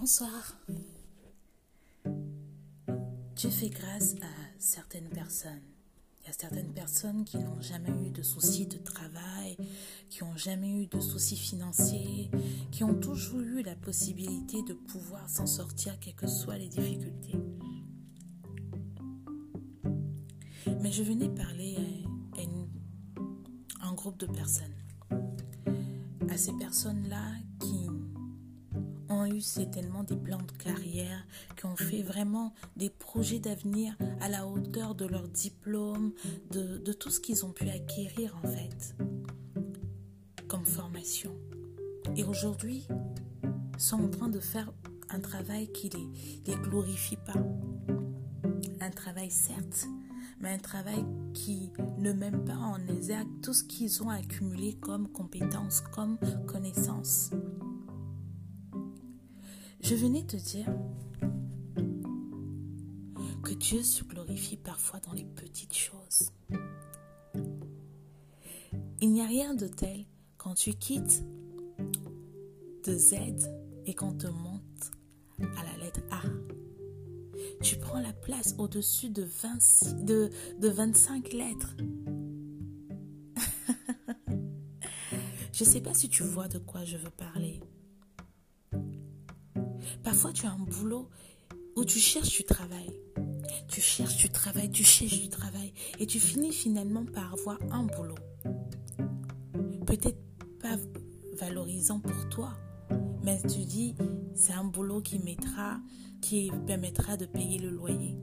Bonsoir. Dieu fait grâce à certaines personnes. Il y a certaines personnes qui n'ont jamais eu de soucis de travail, qui n'ont jamais eu de soucis financiers, qui ont toujours eu la possibilité de pouvoir s'en sortir quelles que soient les difficultés. Mais je venais parler à, un groupe de personnes. À ces personnes-là eu certainement des plans de carrière, qui ont fait vraiment des projets d'avenir à la hauteur de leur diplôme, de, de tout ce qu'ils ont pu acquérir en fait comme formation. Et aujourd'hui, sont en train de faire un travail qui les, les glorifie pas. Un travail certes, mais un travail qui ne met pas en exergue tout ce qu'ils ont accumulé comme compétences, comme connaissances. Je venais te dire que Dieu se glorifie parfois dans les petites choses. Il n'y a rien de tel quand tu quittes de Z et qu'on te monte à la lettre A. Tu prends la place au-dessus de, de, de 25 lettres. je ne sais pas si tu vois de quoi je veux parler. Parfois, tu as un boulot où tu cherches du travail. Tu cherches du travail, tu cherches du travail. Et tu finis finalement par avoir un boulot. Peut-être pas valorisant pour toi, mais tu dis, c'est un boulot qui mettra, qui permettra de payer le loyer.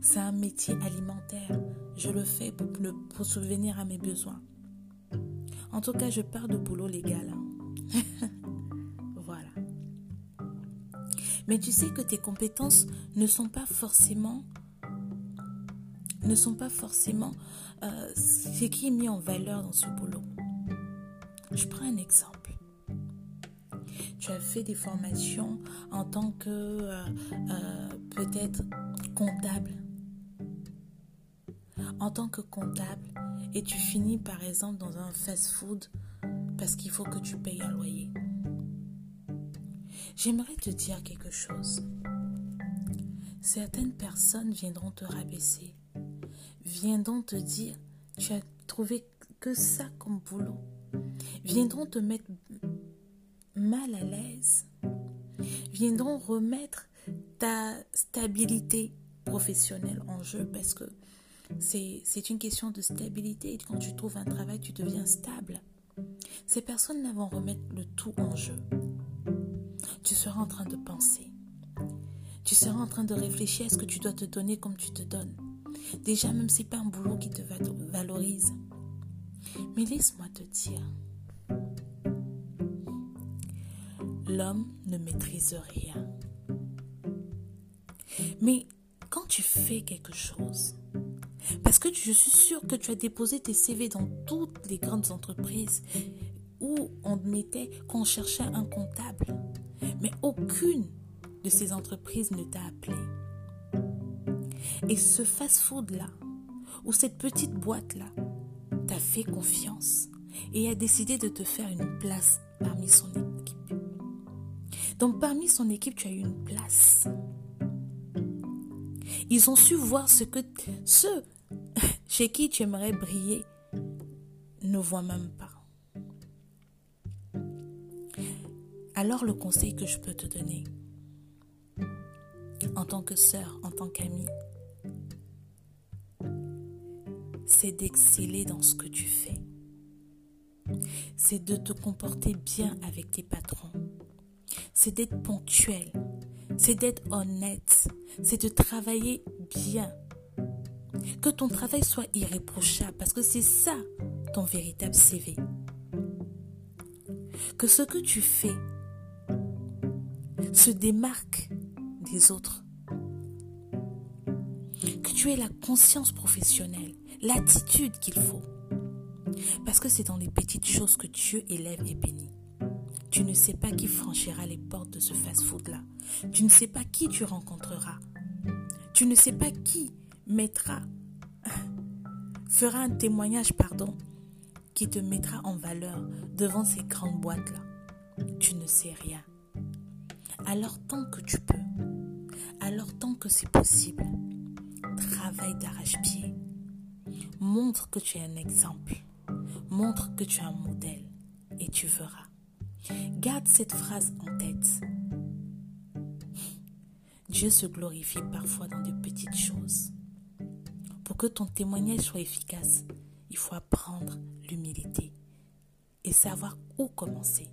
C'est un métier alimentaire. Je le fais pour, pour subvenir à mes besoins. En tout cas, je parle de boulot légal. Mais tu sais que tes compétences ne sont pas forcément ne sont pas forcément euh, ce qui est mis en valeur dans ce boulot. Je prends un exemple. Tu as fait des formations en tant que euh, euh, peut-être comptable. En tant que comptable, et tu finis par exemple dans un fast-food parce qu'il faut que tu payes un loyer. J'aimerais te dire quelque chose. Certaines personnes viendront te rabaisser, viendront te dire tu as trouvé que ça comme boulot, viendront te mettre mal à l'aise, viendront remettre ta stabilité professionnelle en jeu parce que c'est une question de stabilité. Quand tu trouves un travail, tu deviens stable. Ces personnes-là vont remettre le tout en jeu tu seras en train de penser. Tu seras en train de réfléchir à ce que tu dois te donner comme tu te donnes. Déjà, même si ce n'est pas un boulot qui te valorise. Mais laisse-moi te dire, l'homme ne maîtrise rien. Mais quand tu fais quelque chose, parce que je suis sûre que tu as déposé tes CV dans toutes les grandes entreprises où on mettait qu'on cherchait un comptable, mais aucune de ces entreprises ne t'a appelé. Et ce fast-food-là, ou cette petite boîte-là, t'a fait confiance et a décidé de te faire une place parmi son équipe. Donc parmi son équipe, tu as eu une place. Ils ont su voir ce que ceux chez qui tu aimerais briller ne voient même pas. Alors le conseil que je peux te donner, en tant que sœur, en tant qu'amie, c'est d'exceller dans ce que tu fais. C'est de te comporter bien avec tes patrons. C'est d'être ponctuel. C'est d'être honnête. C'est de travailler bien. Que ton travail soit irréprochable parce que c'est ça ton véritable CV. Que ce que tu fais se démarque des autres. Que tu aies la conscience professionnelle, l'attitude qu'il faut. Parce que c'est dans les petites choses que Dieu élève et bénit. Tu ne sais pas qui franchira les portes de ce fast-food-là. Tu ne sais pas qui tu rencontreras. Tu ne sais pas qui mettra, fera un témoignage, pardon, qui te mettra en valeur devant ces grandes boîtes-là. Tu ne sais rien. Alors tant que tu peux, alors tant que c'est possible, travaille d'arrache-pied. Montre que tu es un exemple. Montre que tu es un modèle et tu verras. Garde cette phrase en tête. Dieu se glorifie parfois dans de petites choses. Pour que ton témoignage soit efficace, il faut apprendre l'humilité et savoir où commencer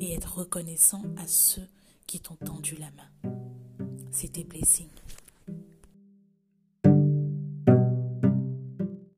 et être reconnaissant à ceux qui t'ont tendu la main. C'était Blessing.